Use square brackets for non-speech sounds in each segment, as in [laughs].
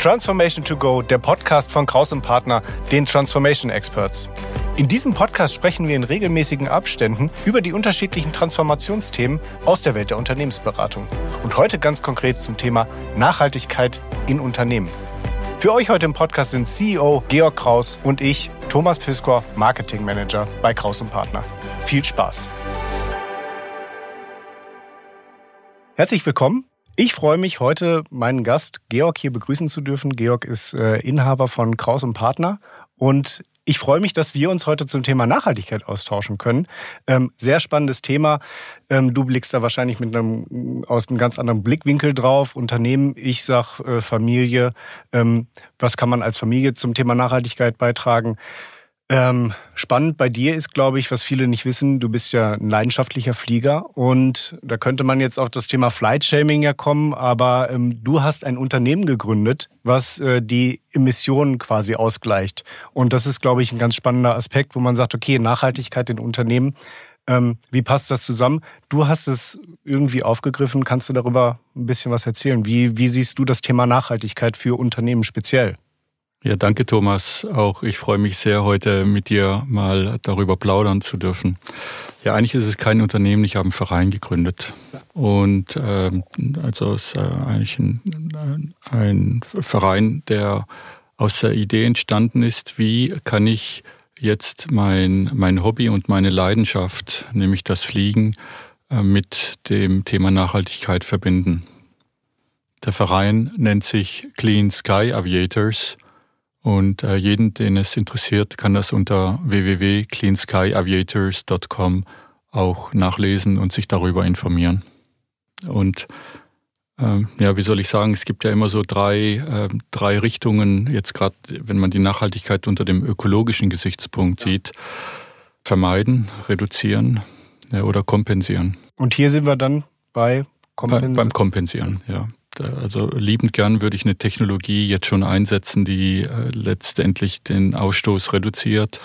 Transformation to Go, der Podcast von Kraus und Partner, den Transformation Experts. In diesem Podcast sprechen wir in regelmäßigen Abständen über die unterschiedlichen Transformationsthemen aus der Welt der Unternehmensberatung. Und heute ganz konkret zum Thema Nachhaltigkeit in Unternehmen. Für euch heute im Podcast sind CEO Georg Kraus und ich, Thomas Piskor, Marketing Manager bei Kraus und Partner. Viel Spaß! Herzlich willkommen ich freue mich heute, meinen Gast Georg hier begrüßen zu dürfen. Georg ist äh, Inhaber von Kraus und Partner und ich freue mich, dass wir uns heute zum Thema Nachhaltigkeit austauschen können. Ähm, sehr spannendes Thema. Ähm, du blickst da wahrscheinlich mit einem, aus einem ganz anderen Blickwinkel drauf. Unternehmen, ich sag äh, Familie. Ähm, was kann man als Familie zum Thema Nachhaltigkeit beitragen? Ähm, spannend bei dir ist, glaube ich, was viele nicht wissen, du bist ja ein leidenschaftlicher Flieger und da könnte man jetzt auf das Thema Flight-Shaming ja kommen, aber ähm, du hast ein Unternehmen gegründet, was äh, die Emissionen quasi ausgleicht. Und das ist, glaube ich, ein ganz spannender Aspekt, wo man sagt, okay, Nachhaltigkeit in Unternehmen, ähm, wie passt das zusammen? Du hast es irgendwie aufgegriffen, kannst du darüber ein bisschen was erzählen? Wie, wie siehst du das Thema Nachhaltigkeit für Unternehmen speziell? Ja, danke Thomas. Auch ich freue mich sehr, heute mit dir mal darüber plaudern zu dürfen. Ja, eigentlich ist es kein Unternehmen, ich habe einen Verein gegründet. Und äh, also es ist äh, eigentlich ein, ein Verein, der aus der Idee entstanden ist, wie kann ich jetzt mein, mein Hobby und meine Leidenschaft, nämlich das Fliegen, äh, mit dem Thema Nachhaltigkeit verbinden. Der Verein nennt sich Clean Sky Aviators und äh, jeden, den es interessiert, kann das unter www.cleanskyaviators.com auch nachlesen und sich darüber informieren. Und ähm, ja, wie soll ich sagen, es gibt ja immer so drei, äh, drei Richtungen, jetzt gerade wenn man die Nachhaltigkeit unter dem ökologischen Gesichtspunkt sieht, vermeiden, reduzieren ja, oder kompensieren. Und hier sind wir dann bei Kompensieren. Bei, beim Kompensieren, ja. Also liebend gern würde ich eine Technologie jetzt schon einsetzen, die äh, letztendlich den Ausstoß reduziert.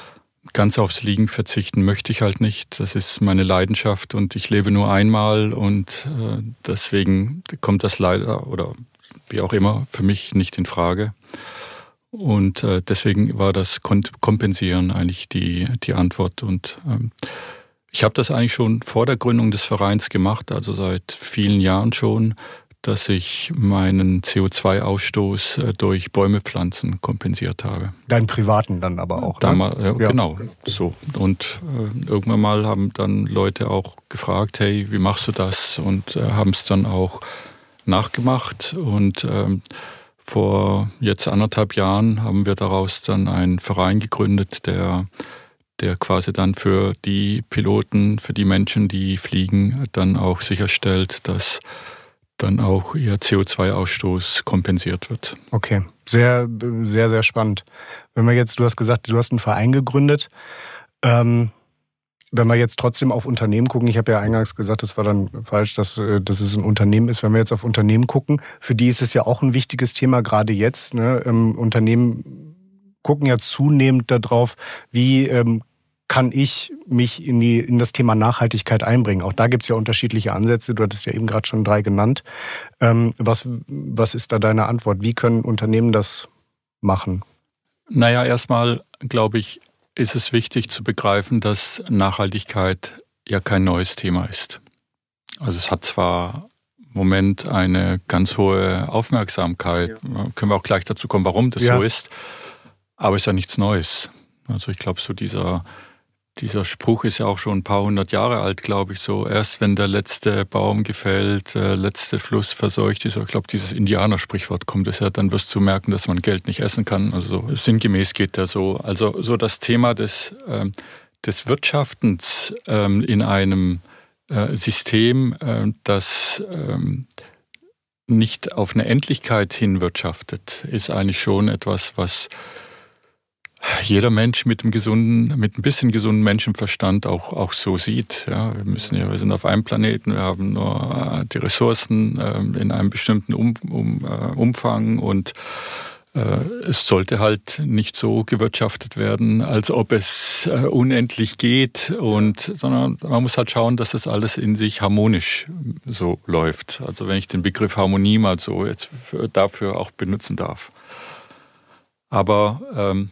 Ganz aufs Liegen verzichten möchte ich halt nicht. Das ist meine Leidenschaft und ich lebe nur einmal und äh, deswegen kommt das leider oder wie auch immer für mich nicht in Frage. Und äh, deswegen war das Kompensieren eigentlich die, die Antwort. Und ähm, ich habe das eigentlich schon vor der Gründung des Vereins gemacht, also seit vielen Jahren schon dass ich meinen CO2-Ausstoß äh, durch Bäume pflanzen kompensiert habe. Deinen privaten dann aber auch. Dann ne? ja. Genau, so. Und äh, irgendwann mal haben dann Leute auch gefragt, hey, wie machst du das? Und äh, haben es dann auch nachgemacht. Und ähm, vor jetzt anderthalb Jahren haben wir daraus dann einen Verein gegründet, der der quasi dann für die Piloten, für die Menschen, die fliegen, dann auch sicherstellt, dass dann auch ihr CO2-Ausstoß kompensiert wird. Okay, sehr, sehr, sehr spannend. Wenn wir jetzt, du hast gesagt, du hast einen Verein gegründet. Ähm, wenn wir jetzt trotzdem auf Unternehmen gucken, ich habe ja eingangs gesagt, das war dann falsch, dass, äh, dass es ein Unternehmen ist. Wenn wir jetzt auf Unternehmen gucken, für die ist es ja auch ein wichtiges Thema, gerade jetzt. Ne? Ähm, Unternehmen gucken ja zunehmend darauf, wie ähm, kann ich mich in, die, in das Thema Nachhaltigkeit einbringen? Auch da gibt es ja unterschiedliche Ansätze. Du hattest ja eben gerade schon drei genannt. Ähm, was, was ist da deine Antwort? Wie können Unternehmen das machen? Naja, erstmal glaube ich, ist es wichtig zu begreifen, dass Nachhaltigkeit ja kein neues Thema ist. Also es hat zwar im Moment eine ganz hohe Aufmerksamkeit, ja. können wir auch gleich dazu kommen, warum das ja. so ist, aber es ist ja nichts Neues. Also ich glaube, so dieser dieser Spruch ist ja auch schon ein paar hundert Jahre alt, glaube ich, so. Erst wenn der letzte Baum gefällt, der letzte Fluss verseucht ist. Ich glaube, dieses Indianersprichwort kommt es ja, dann wirst du merken, dass man Geld nicht essen kann. Also sinngemäß geht der so. Also so das Thema des, ähm, des Wirtschaftens ähm, in einem äh, System, äh, das ähm, nicht auf eine Endlichkeit hinwirtschaftet, ist eigentlich schon etwas, was jeder Mensch mit einem gesunden, mit ein bisschen gesunden Menschenverstand auch, auch so sieht. Ja, wir müssen ja, wir sind auf einem Planeten, wir haben nur äh, die Ressourcen äh, in einem bestimmten um, um, äh, Umfang und äh, es sollte halt nicht so gewirtschaftet werden, als ob es unendlich geht und, sondern man muss halt schauen, dass das alles in sich harmonisch so läuft. Also wenn ich den Begriff Harmonie mal so jetzt dafür auch benutzen darf. Aber ähm,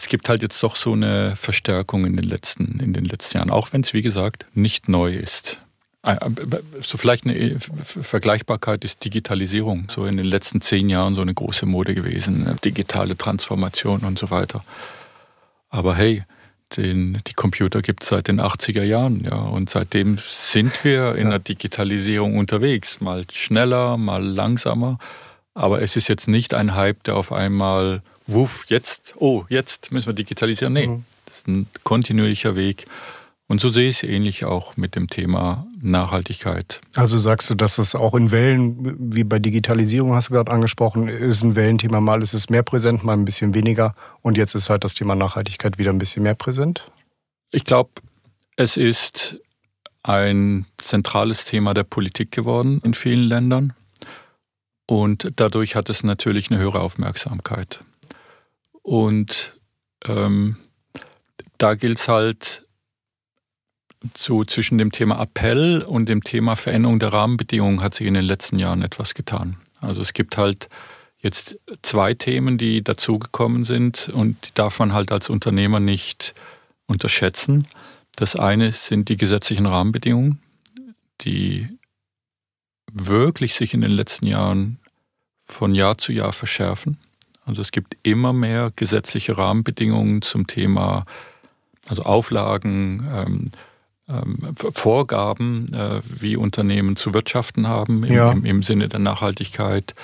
es gibt halt jetzt doch so eine Verstärkung in den letzten, in den letzten Jahren, auch wenn es, wie gesagt, nicht neu ist. Äh, äh, so vielleicht eine äh, Vergleichbarkeit ist Digitalisierung. So in den letzten zehn Jahren so eine große Mode gewesen, digitale Transformation und so weiter. Aber hey, den, die Computer gibt es seit den 80er Jahren, ja. Und seitdem sind wir in ja. der Digitalisierung unterwegs. Mal schneller, mal langsamer. Aber es ist jetzt nicht ein Hype, der auf einmal, wuff, jetzt, oh, jetzt müssen wir digitalisieren. Nee, mhm. das ist ein kontinuierlicher Weg. Und so sehe ich es ähnlich auch mit dem Thema Nachhaltigkeit. Also sagst du, dass es auch in Wellen, wie bei Digitalisierung hast du gerade angesprochen, ist ein Wellenthema, mal ist es mehr präsent, mal ein bisschen weniger und jetzt ist halt das Thema Nachhaltigkeit wieder ein bisschen mehr präsent? Ich glaube, es ist ein zentrales Thema der Politik geworden in vielen Ländern und dadurch hat es natürlich eine höhere Aufmerksamkeit. Und ähm, da gilt es halt, zu, zwischen dem Thema Appell und dem Thema Veränderung der Rahmenbedingungen hat sich in den letzten Jahren etwas getan. Also es gibt halt jetzt zwei Themen, die dazugekommen sind und die darf man halt als Unternehmer nicht unterschätzen. Das eine sind die gesetzlichen Rahmenbedingungen, die wirklich sich in den letzten Jahren von Jahr zu Jahr verschärfen. Also es gibt immer mehr gesetzliche Rahmenbedingungen zum Thema, also Auflagen, ähm, ähm, Vorgaben, äh, wie Unternehmen zu wirtschaften haben im, ja. im, im Sinne der Nachhaltigkeit.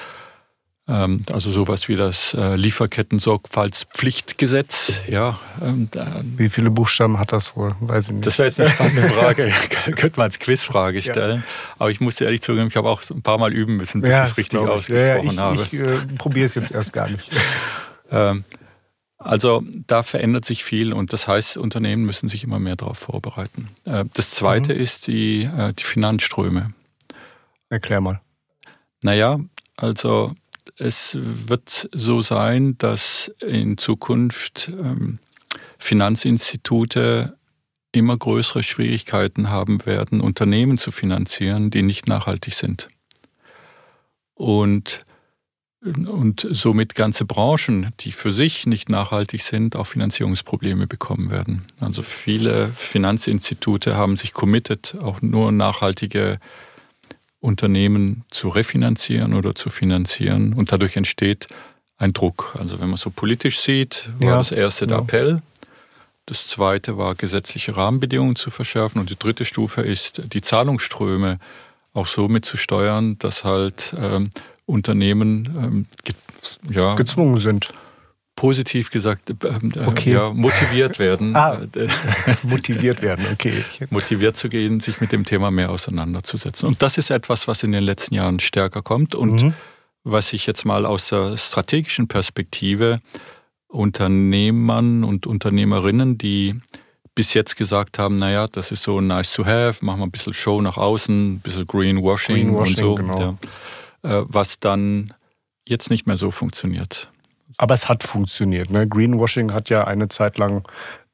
Ähm, also sowas wie das äh, Lieferketten-Sorgfaltspflichtgesetz. Ja, ähm, wie viele Buchstaben hat das wohl? Weiß ich nicht. Das wäre jetzt eine spannende [laughs] Frage. [laughs] Könnte man als Quizfrage stellen. Ja. Aber ich muss ehrlich zugeben, ich habe auch ein paar Mal üben müssen, bis ja, ich es richtig ausgesprochen ich, habe. Ich äh, probiere es jetzt erst gar nicht. [laughs] ähm, also da verändert sich viel und das heißt, Unternehmen müssen sich immer mehr darauf vorbereiten. Äh, das Zweite mhm. ist die, äh, die Finanzströme. Erklär mal. Naja, also es wird so sein, dass in Zukunft ähm, Finanzinstitute immer größere Schwierigkeiten haben werden, Unternehmen zu finanzieren, die nicht nachhaltig sind. Und und somit ganze Branchen, die für sich nicht nachhaltig sind, auch Finanzierungsprobleme bekommen werden. Also viele Finanzinstitute haben sich committed, auch nur nachhaltige Unternehmen zu refinanzieren oder zu finanzieren und dadurch entsteht ein Druck. Also wenn man so politisch sieht, war ja, das erste der ja. Appell. Das zweite war, gesetzliche Rahmenbedingungen zu verschärfen. Und die dritte Stufe ist, die Zahlungsströme auch so mit zu steuern, dass halt ähm, Unternehmen ähm, ja, gezwungen sind. Positiv gesagt, äh, äh, okay. ja, motiviert werden. [laughs] ah, [laughs] motiviert werden, okay. Motiviert zu gehen, sich mit dem Thema mehr auseinanderzusetzen. Und das ist etwas, was in den letzten Jahren stärker kommt und mhm. was ich jetzt mal aus der strategischen Perspektive Unternehmern und Unternehmerinnen, die bis jetzt gesagt haben, naja, das ist so nice to have, machen wir ein bisschen Show nach außen, ein bisschen Greenwashing, Greenwashing und so. Genau. Ja. Äh, was dann jetzt nicht mehr so funktioniert. Aber es hat funktioniert. Ne? Greenwashing hat ja eine Zeit lang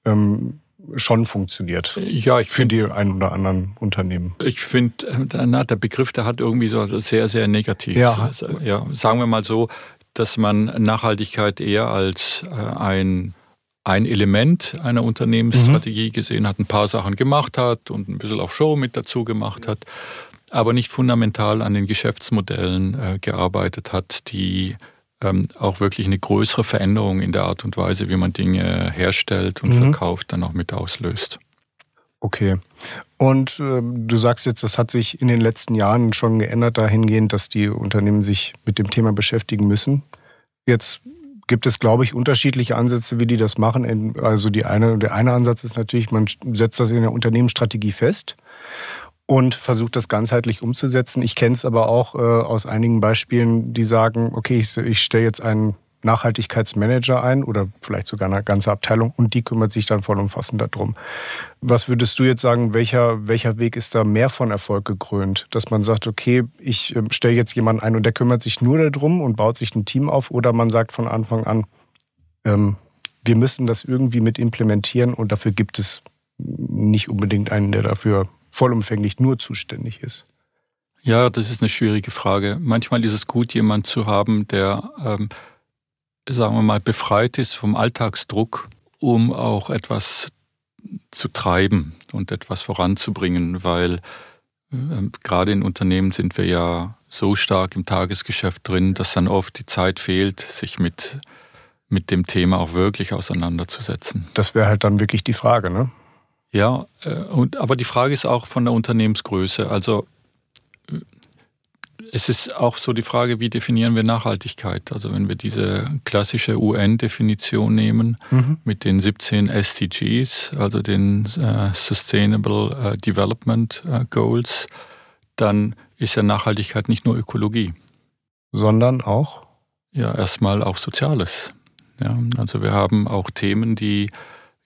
ähm, schon funktioniert. Ja, ich finde die ein oder anderen Unternehmen. Ich finde, äh, der Begriff, der hat irgendwie so sehr, sehr negativ. Ja. Ja, sagen wir mal so, dass man Nachhaltigkeit eher als äh, ein ein Element einer Unternehmensstrategie mhm. gesehen hat, ein paar Sachen gemacht hat und ein bisschen auch Show mit dazu gemacht hat aber nicht fundamental an den Geschäftsmodellen äh, gearbeitet hat, die ähm, auch wirklich eine größere Veränderung in der Art und Weise, wie man Dinge herstellt und mhm. verkauft, dann auch mit auslöst. Okay. Und äh, du sagst jetzt, das hat sich in den letzten Jahren schon geändert dahingehend, dass die Unternehmen sich mit dem Thema beschäftigen müssen. Jetzt gibt es, glaube ich, unterschiedliche Ansätze, wie die das machen. Also die eine, der eine Ansatz ist natürlich, man setzt das in der Unternehmensstrategie fest und versucht das ganzheitlich umzusetzen. Ich kenne es aber auch äh, aus einigen Beispielen, die sagen, okay, ich, ich stelle jetzt einen Nachhaltigkeitsmanager ein oder vielleicht sogar eine ganze Abteilung und die kümmert sich dann vollumfassend darum. Was würdest du jetzt sagen, welcher, welcher Weg ist da mehr von Erfolg gekrönt? Dass man sagt, okay, ich äh, stelle jetzt jemanden ein und der kümmert sich nur darum und baut sich ein Team auf oder man sagt von Anfang an, ähm, wir müssen das irgendwie mit implementieren und dafür gibt es nicht unbedingt einen, der dafür vollumfänglich nur zuständig ist? Ja, das ist eine schwierige Frage. Manchmal ist es gut, jemanden zu haben, der ähm, sagen wir mal, befreit ist vom Alltagsdruck, um auch etwas zu treiben und etwas voranzubringen, weil äh, gerade in Unternehmen sind wir ja so stark im Tagesgeschäft drin, dass dann oft die Zeit fehlt, sich mit, mit dem Thema auch wirklich auseinanderzusetzen. Das wäre halt dann wirklich die Frage, ne? Ja, äh, und, aber die Frage ist auch von der Unternehmensgröße. Also es ist auch so die Frage, wie definieren wir Nachhaltigkeit? Also wenn wir diese klassische UN-Definition nehmen mhm. mit den 17 SDGs, also den äh, Sustainable äh, Development äh, Goals, dann ist ja Nachhaltigkeit nicht nur Ökologie. Sondern auch? Ja, erstmal auch Soziales. Ja, also wir haben auch Themen, die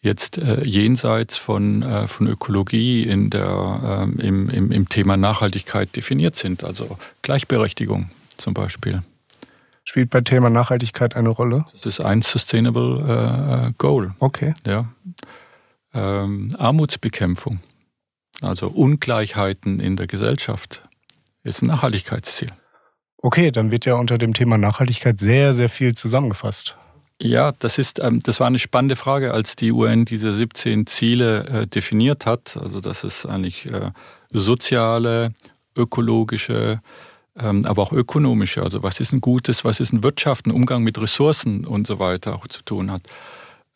jetzt äh, jenseits von, äh, von Ökologie in der, äh, im, im, im Thema Nachhaltigkeit definiert sind. Also Gleichberechtigung zum Beispiel. Spielt bei Thema Nachhaltigkeit eine Rolle? Das ist ein Sustainable äh, Goal. Okay. Ja. Ähm, Armutsbekämpfung, also Ungleichheiten in der Gesellschaft, ist ein Nachhaltigkeitsziel. Okay, dann wird ja unter dem Thema Nachhaltigkeit sehr, sehr viel zusammengefasst. Ja, das ist, ähm, das war eine spannende Frage, als die UN diese 17 Ziele äh, definiert hat. Also das ist eigentlich äh, soziale, ökologische, ähm, aber auch ökonomische. Also was ist ein gutes, was ist ein Wirtschaft, ein Umgang mit Ressourcen und so weiter auch zu tun hat.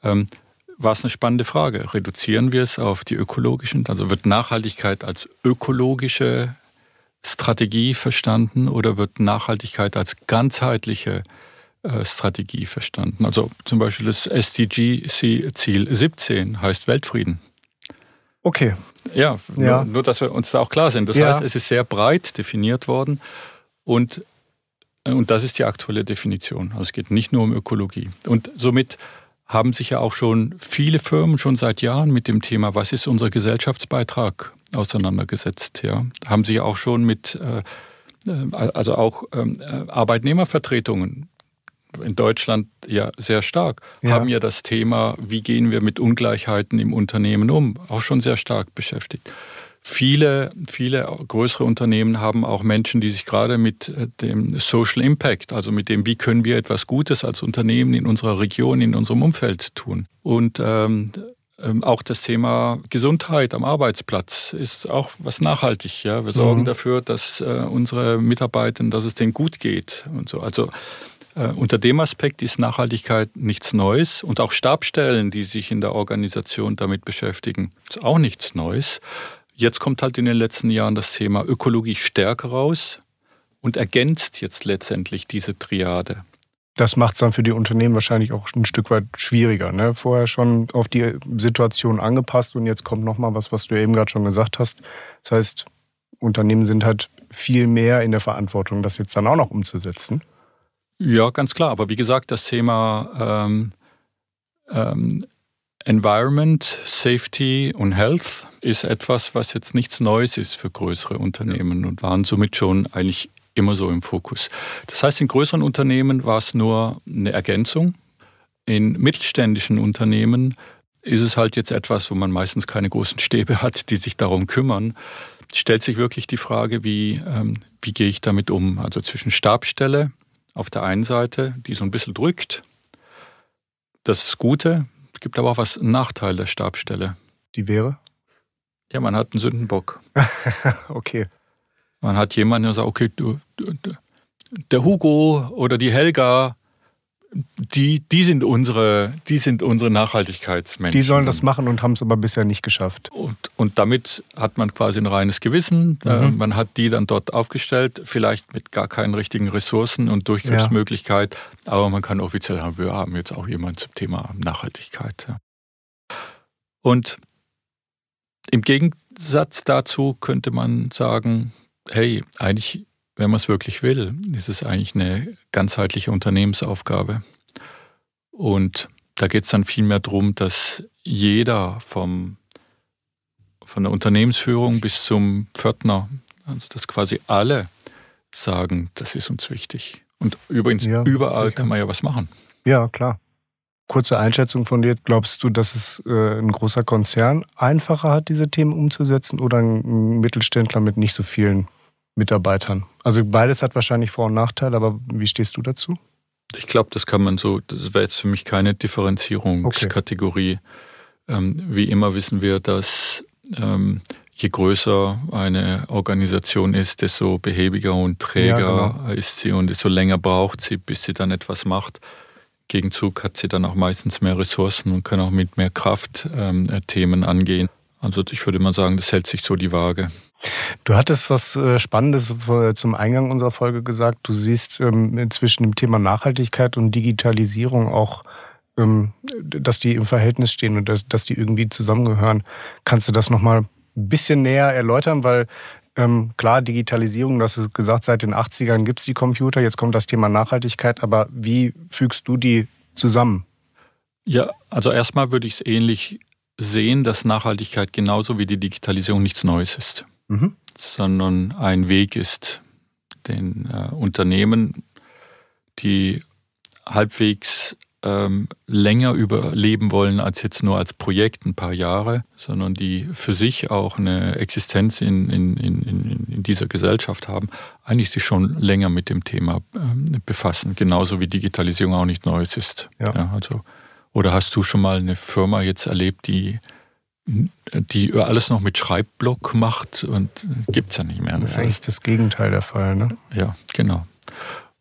Ähm, war es eine spannende Frage. Reduzieren wir es auf die ökologischen? Also wird Nachhaltigkeit als ökologische Strategie verstanden oder wird Nachhaltigkeit als ganzheitliche äh, Strategie verstanden. Also zum Beispiel das SDG-Ziel 17 heißt Weltfrieden. Okay. Ja, ja. Nur, nur, dass wir uns da auch klar sind. Das ja. heißt, es ist sehr breit definiert worden und, äh, und das ist die aktuelle Definition. Also es geht nicht nur um Ökologie. Und somit haben sich ja auch schon viele Firmen schon seit Jahren mit dem Thema, was ist unser Gesellschaftsbeitrag, auseinandergesetzt. Ja. Haben sich auch schon mit, äh, also auch ähm, Arbeitnehmervertretungen in Deutschland ja sehr stark, ja. haben ja das Thema, wie gehen wir mit Ungleichheiten im Unternehmen um, auch schon sehr stark beschäftigt. Viele, viele größere Unternehmen haben auch Menschen, die sich gerade mit äh, dem Social Impact, also mit dem, wie können wir etwas Gutes als Unternehmen in unserer Region, in unserem Umfeld tun. Und ähm, ähm auch das Thema Gesundheit am Arbeitsplatz ist auch was nachhaltig. Ja, wir sorgen mhm. dafür, dass äh, unsere Mitarbeiter, dass es denen gut geht und so. Also unter dem Aspekt ist Nachhaltigkeit nichts Neues und auch Stabstellen, die sich in der Organisation damit beschäftigen, ist auch nichts Neues. Jetzt kommt halt in den letzten Jahren das Thema Ökologie stärker raus und ergänzt jetzt letztendlich diese Triade. Das macht es dann für die Unternehmen wahrscheinlich auch ein Stück weit schwieriger. Ne? Vorher schon auf die Situation angepasst und jetzt kommt nochmal was, was du eben gerade schon gesagt hast. Das heißt, Unternehmen sind halt viel mehr in der Verantwortung, das jetzt dann auch noch umzusetzen. Ja, ganz klar. Aber wie gesagt, das Thema ähm, ähm, Environment, Safety und Health ist etwas, was jetzt nichts Neues ist für größere Unternehmen und waren somit schon eigentlich immer so im Fokus. Das heißt, in größeren Unternehmen war es nur eine Ergänzung. In mittelständischen Unternehmen ist es halt jetzt etwas, wo man meistens keine großen Stäbe hat, die sich darum kümmern. Stellt sich wirklich die Frage, wie, ähm, wie gehe ich damit um? Also zwischen Stabstelle, auf der einen Seite, die so ein bisschen drückt. Das ist das Gute. Es gibt aber auch was Nachteil der Stabstelle. Die wäre? Ja, man hat einen Sündenbock. [laughs] okay. Man hat jemanden, der sagt, okay, du, du, der Hugo oder die Helga, die, die, sind unsere, die sind unsere Nachhaltigkeitsmenschen. Die sollen das machen und haben es aber bisher nicht geschafft. Und, und damit hat man quasi ein reines Gewissen. Äh, mhm. Man hat die dann dort aufgestellt, vielleicht mit gar keinen richtigen Ressourcen und Durchgriffsmöglichkeit. Ja. Aber man kann offiziell sagen, wir haben jetzt auch jemanden zum Thema Nachhaltigkeit. Und im Gegensatz dazu könnte man sagen, hey, eigentlich wenn man es wirklich will, ist es eigentlich eine ganzheitliche Unternehmensaufgabe. Und da geht es dann vielmehr darum, dass jeder vom, von der Unternehmensführung bis zum Pförtner, also dass quasi alle sagen, das ist uns wichtig. Und übrigens, ja, überall sicher. kann man ja was machen. Ja, klar. Kurze Einschätzung von dir. Glaubst du, dass es äh, ein großer Konzern einfacher hat, diese Themen umzusetzen oder ein Mittelständler mit nicht so vielen Mitarbeitern? Also beides hat wahrscheinlich Vor- und Nachteile, aber wie stehst du dazu? Ich glaube, das kann man so, das wäre jetzt für mich keine Differenzierungskategorie. Okay. Ähm, wie immer wissen wir, dass ähm, je größer eine Organisation ist, desto behäbiger und träger ja, genau. ist sie und desto länger braucht sie, bis sie dann etwas macht. Gegenzug hat sie dann auch meistens mehr Ressourcen und kann auch mit mehr Kraft ähm, Themen angehen. Also ich würde mal sagen, das hält sich so die Waage. Du hattest was äh, Spannendes zum Eingang unserer Folge gesagt. Du siehst ähm, zwischen dem Thema Nachhaltigkeit und Digitalisierung auch, ähm, dass die im Verhältnis stehen und dass die irgendwie zusammengehören. Kannst du das nochmal ein bisschen näher erläutern? Weil ähm, klar, Digitalisierung, das ist gesagt, seit den 80ern gibt es die Computer, jetzt kommt das Thema Nachhaltigkeit, aber wie fügst du die zusammen? Ja, also erstmal würde ich es ähnlich sehen, dass Nachhaltigkeit genauso wie die Digitalisierung nichts Neues ist, mhm. sondern ein Weg ist, den äh, Unternehmen, die halbwegs ähm, länger überleben wollen als jetzt nur als Projekt ein paar Jahre, sondern die für sich auch eine Existenz in, in, in, in dieser Gesellschaft haben, eigentlich sich schon länger mit dem Thema ähm, befassen. Genauso wie Digitalisierung auch nicht Neues ist. Ja. ja. also, oder hast du schon mal eine Firma jetzt erlebt, die die alles noch mit Schreibblock macht und gibt es ja nicht mehr. Das ist eigentlich das Gegenteil der Fall, ne? Ja, genau.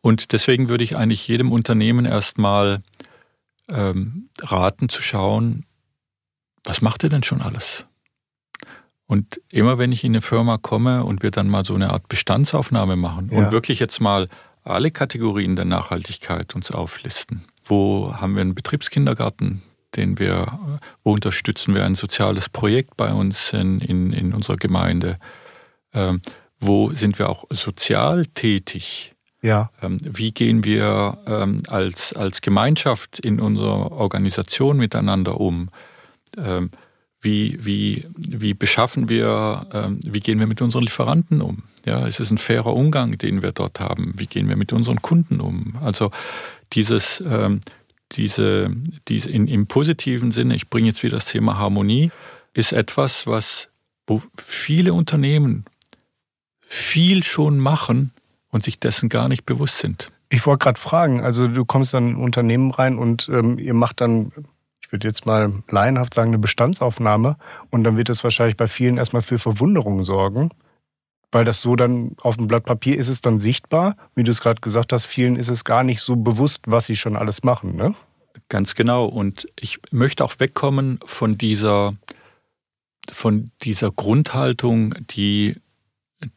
Und deswegen würde ich eigentlich jedem Unternehmen erstmal ähm, raten zu schauen, was macht ihr denn schon alles? Und immer wenn ich in eine Firma komme und wir dann mal so eine Art Bestandsaufnahme machen ja. und wirklich jetzt mal alle Kategorien der Nachhaltigkeit uns auflisten. Wo haben wir einen Betriebskindergarten, den wir, wo unterstützen wir ein soziales Projekt bei uns in, in, in unserer Gemeinde? Ähm, wo sind wir auch sozial tätig? Ja. Ähm, wie gehen wir ähm, als, als Gemeinschaft in unserer Organisation miteinander um? Ähm, wie, wie, wie beschaffen wir, wie gehen wir mit unseren Lieferanten um? Ja, es ist ein fairer Umgang, den wir dort haben. Wie gehen wir mit unseren Kunden um? Also dieses, diese, diese in, im positiven Sinne, ich bringe jetzt wieder das Thema Harmonie, ist etwas, was, wo viele Unternehmen viel schon machen, und sich dessen gar nicht bewusst sind. Ich wollte gerade fragen, also du kommst dann in ein Unternehmen rein und ähm, ihr macht dann, ich würde jetzt mal laienhaft sagen, eine Bestandsaufnahme und dann wird es wahrscheinlich bei vielen erstmal für Verwunderung sorgen, weil das so dann auf dem Blatt Papier ist es dann sichtbar. Wie du es gerade gesagt hast, vielen ist es gar nicht so bewusst, was sie schon alles machen, ne? Ganz genau. Und ich möchte auch wegkommen von dieser, von dieser Grundhaltung, die,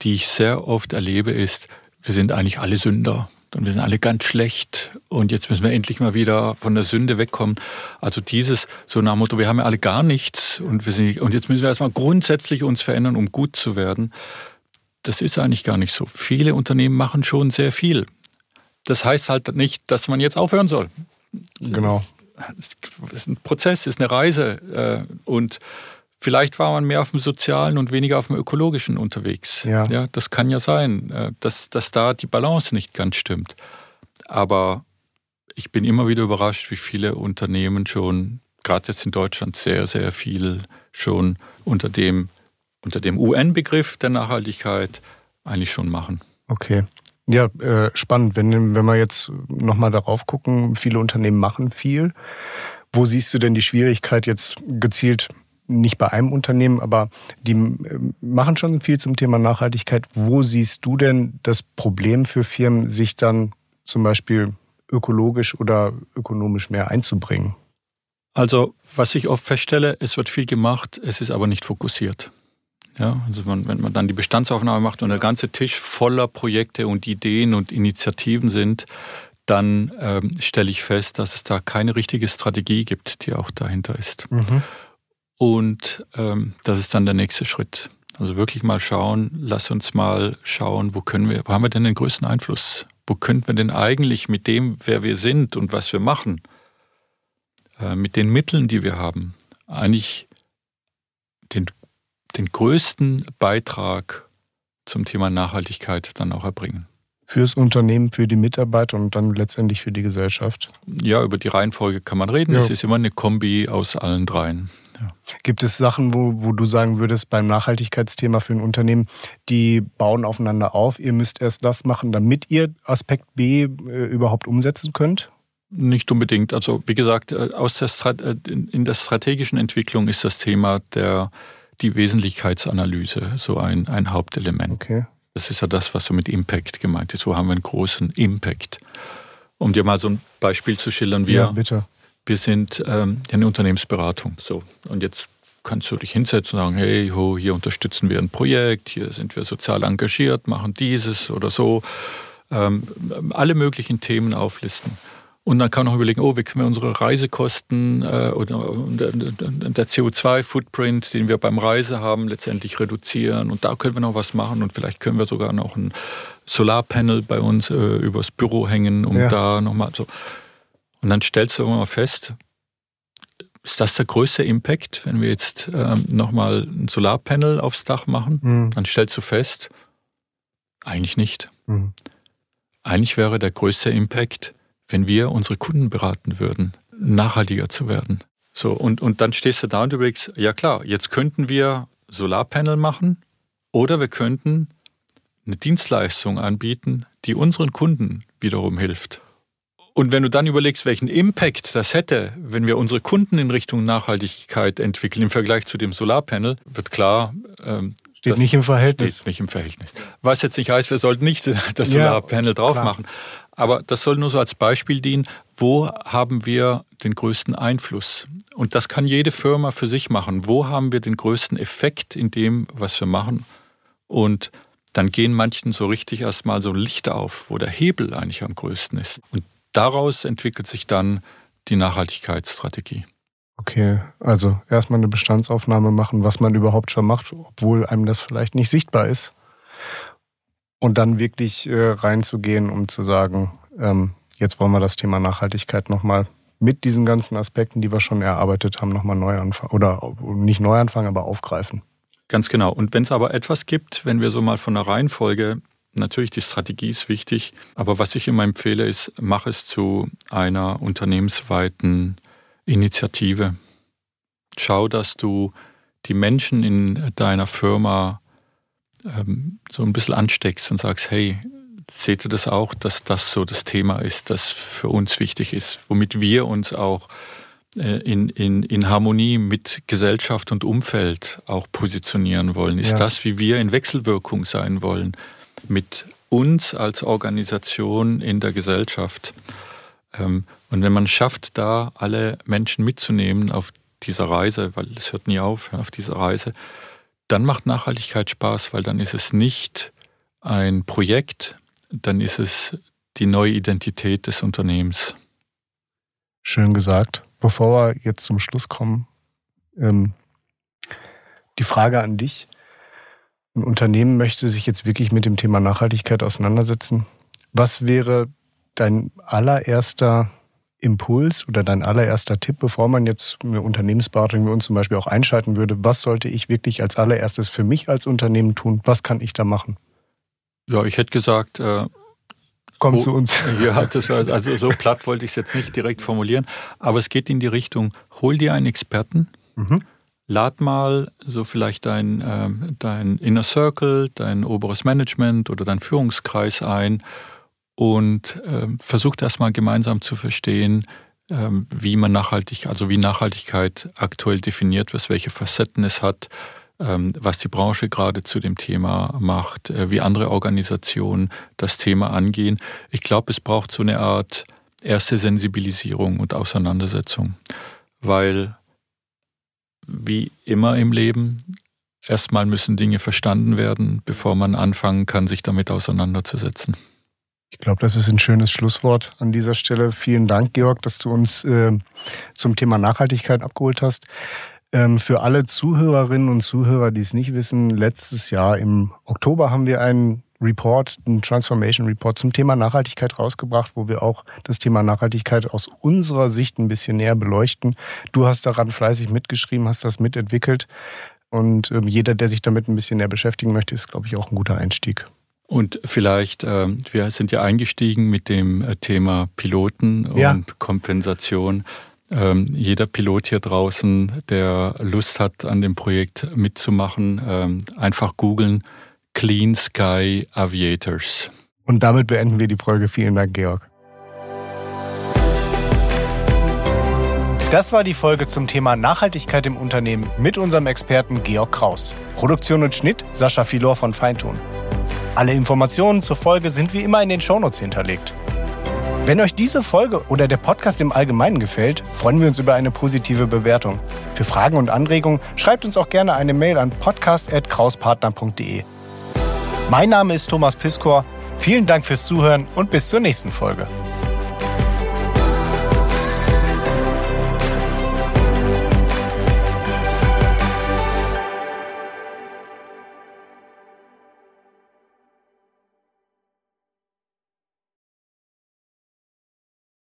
die ich sehr oft erlebe, ist, wir sind eigentlich alle Sünder und wir sind alle ganz schlecht und jetzt müssen wir endlich mal wieder von der Sünde wegkommen. Also dieses so nach dem Motto, wir haben ja alle gar nichts und wir sind und jetzt müssen wir erstmal grundsätzlich uns verändern, um gut zu werden. Das ist eigentlich gar nicht so. Viele Unternehmen machen schon sehr viel. Das heißt halt nicht, dass man jetzt aufhören soll. Genau. Es ist ein Prozess, es ist eine Reise äh, und Vielleicht war man mehr auf dem sozialen und weniger auf dem ökologischen unterwegs. Ja. ja das kann ja sein, äh, dass, dass da die Balance nicht ganz stimmt. Aber ich bin immer wieder überrascht, wie viele Unternehmen schon, gerade jetzt in Deutschland, sehr, sehr viel schon unter dem, unter dem UN-Begriff der Nachhaltigkeit eigentlich schon machen. Okay. Ja, äh, spannend. Wenn, wenn wir jetzt nochmal darauf gucken, viele Unternehmen machen viel. Wo siehst du denn die Schwierigkeit jetzt gezielt nicht bei einem Unternehmen, aber die äh, machen schon viel zum Thema Nachhaltigkeit. Wo siehst du denn das Problem für Firmen, sich dann zum Beispiel ökologisch oder ökonomisch mehr einzubringen? Also, was ich oft feststelle, es wird viel gemacht, es ist aber nicht fokussiert. Ja, also wenn man dann die Bestandsaufnahme macht und der ganze Tisch voller Projekte und Ideen und Initiativen sind, dann ähm, stelle ich fest, dass es da keine richtige Strategie gibt, die auch dahinter ist. Mhm. Und ähm, das ist dann der nächste Schritt. Also wirklich mal schauen, lass uns mal schauen, wo können wir, wo haben wir denn den größten Einfluss? Wo könnten wir denn eigentlich mit dem, wer wir sind und was wir machen, äh, mit den Mitteln, die wir haben, eigentlich den, den größten Beitrag zum Thema Nachhaltigkeit dann auch erbringen? Fürs Unternehmen, für die Mitarbeiter und dann letztendlich für die Gesellschaft? Ja, über die Reihenfolge kann man reden. Ja. Es ist immer eine Kombi aus allen dreien. Ja. Gibt es Sachen, wo, wo du sagen würdest, beim Nachhaltigkeitsthema für ein Unternehmen, die bauen aufeinander auf, ihr müsst erst das machen, damit ihr Aspekt B äh, überhaupt umsetzen könnt? Nicht unbedingt. Also wie gesagt, äh, aus der äh, in der strategischen Entwicklung ist das Thema der die Wesentlichkeitsanalyse so ein, ein Hauptelement. Okay. Das ist ja das, was so mit Impact gemeint ist. Wo haben wir einen großen Impact? Um dir mal so ein Beispiel zu schildern, wir, ja, bitte. wir sind ähm, eine Unternehmensberatung. So, und jetzt kannst du dich hinsetzen und sagen, hey, ho, hier unterstützen wir ein Projekt, hier sind wir sozial engagiert, machen dieses oder so. Ähm, alle möglichen Themen auflisten. Und dann kann man auch überlegen, oh, wie können wir unsere Reisekosten äh, oder der CO2-Footprint, den wir beim Reise haben, letztendlich reduzieren. Und da können wir noch was machen und vielleicht können wir sogar noch ein Solarpanel bei uns äh, übers Büro hängen, um ja. da nochmal so. Und dann stellst du immer fest, ist das der größte Impact, wenn wir jetzt ähm, nochmal ein Solarpanel aufs Dach machen? Mhm. Dann stellst du fest, eigentlich nicht. Mhm. Eigentlich wäre der größte Impact, wenn wir unsere Kunden beraten würden, nachhaltiger zu werden. So, und, und dann stehst du da und überlegst, ja klar, jetzt könnten wir Solarpanel machen oder wir könnten eine Dienstleistung anbieten, die unseren Kunden wiederum hilft. Und wenn du dann überlegst, welchen Impact das hätte, wenn wir unsere Kunden in Richtung Nachhaltigkeit entwickeln im Vergleich zu dem Solarpanel, wird klar, ähm, Steht nicht im Verhältnis. Steht nicht im Verhältnis. Was jetzt nicht heißt, wir sollten nicht [laughs] das Solarpanel ja, drauf klar. machen. Aber das soll nur so als Beispiel dienen, wo haben wir den größten Einfluss? Und das kann jede Firma für sich machen. Wo haben wir den größten Effekt in dem, was wir machen? Und dann gehen manchen so richtig erstmal so Licht auf, wo der Hebel eigentlich am größten ist. Und daraus entwickelt sich dann die Nachhaltigkeitsstrategie. Okay, also erstmal eine Bestandsaufnahme machen, was man überhaupt schon macht, obwohl einem das vielleicht nicht sichtbar ist und dann wirklich äh, reinzugehen, um zu sagen, ähm, jetzt wollen wir das Thema Nachhaltigkeit nochmal mit diesen ganzen Aspekten, die wir schon erarbeitet haben, nochmal neu anfangen. Oder nicht neu anfangen, aber aufgreifen. Ganz genau. Und wenn es aber etwas gibt, wenn wir so mal von der Reihenfolge, natürlich die Strategie ist wichtig, aber was ich immer empfehle, ist, mach es zu einer unternehmensweiten Initiative. Schau, dass du die Menschen in deiner Firma ähm, so ein bisschen ansteckst und sagst, hey, seht ihr das auch, dass das so das Thema ist, das für uns wichtig ist, womit wir uns auch äh, in, in, in Harmonie mit Gesellschaft und Umfeld auch positionieren wollen? Ist ja. das, wie wir in Wechselwirkung sein wollen mit uns als Organisation in der Gesellschaft? Ähm, und wenn man schafft, da alle Menschen mitzunehmen auf dieser Reise, weil es hört nie auf, auf dieser Reise, dann macht Nachhaltigkeit Spaß, weil dann ist es nicht ein Projekt, dann ist es die neue Identität des Unternehmens. Schön gesagt. Bevor wir jetzt zum Schluss kommen, ähm, die Frage an dich. Ein Unternehmen möchte sich jetzt wirklich mit dem Thema Nachhaltigkeit auseinandersetzen. Was wäre dein allererster Impuls oder dein allererster Tipp, bevor man jetzt eine Unternehmensberatung wie uns zum Beispiel auch einschalten würde? Was sollte ich wirklich als allererstes für mich als Unternehmen tun? Was kann ich da machen? Ja, ich hätte gesagt, äh, komm zu uns. [laughs] Ja, das, also so platt wollte ich es jetzt nicht direkt formulieren, aber es geht in die Richtung, hol dir einen Experten, mhm. lad mal so vielleicht dein, äh, dein Inner Circle, dein oberes Management oder dein Führungskreis ein und äh, versucht erstmal gemeinsam zu verstehen, äh, wie man nachhaltig, also wie Nachhaltigkeit aktuell definiert wird, welche Facetten es hat, äh, was die Branche gerade zu dem Thema macht, äh, wie andere Organisationen das Thema angehen. Ich glaube, es braucht so eine Art erste Sensibilisierung und Auseinandersetzung, weil wie immer im Leben erstmal müssen Dinge verstanden werden, bevor man anfangen kann, sich damit auseinanderzusetzen. Ich glaube, das ist ein schönes Schlusswort an dieser Stelle. Vielen Dank, Georg, dass du uns äh, zum Thema Nachhaltigkeit abgeholt hast. Ähm, für alle Zuhörerinnen und Zuhörer, die es nicht wissen, letztes Jahr im Oktober haben wir einen Report, einen Transformation Report zum Thema Nachhaltigkeit rausgebracht, wo wir auch das Thema Nachhaltigkeit aus unserer Sicht ein bisschen näher beleuchten. Du hast daran fleißig mitgeschrieben, hast das mitentwickelt. Und ähm, jeder, der sich damit ein bisschen näher beschäftigen möchte, ist, glaube ich, auch ein guter Einstieg. Und vielleicht, äh, wir sind ja eingestiegen mit dem äh, Thema Piloten und ja. Kompensation. ähm, jeder Pilot hier draußen, der Lust hat, an dem Projekt mitzumachen, ähm, einfach googeln Clean Sky Aviators. Und damit beenden wir die Folge. Vielen Dank, Georg. Das war die Folge zum Thema Nachhaltigkeit im Unternehmen mit unserem Experten Georg Kraus. Produktion und Schnitt Sascha Filor von Feintun. Alle Informationen zur Folge sind wie immer in den Shownotes hinterlegt. Wenn euch diese Folge oder der Podcast im Allgemeinen gefällt, freuen wir uns über eine positive Bewertung. Für Fragen und Anregungen schreibt uns auch gerne eine Mail an podcast.krauspartner.de. Mein Name ist Thomas Piskor. Vielen Dank fürs Zuhören und bis zur nächsten Folge.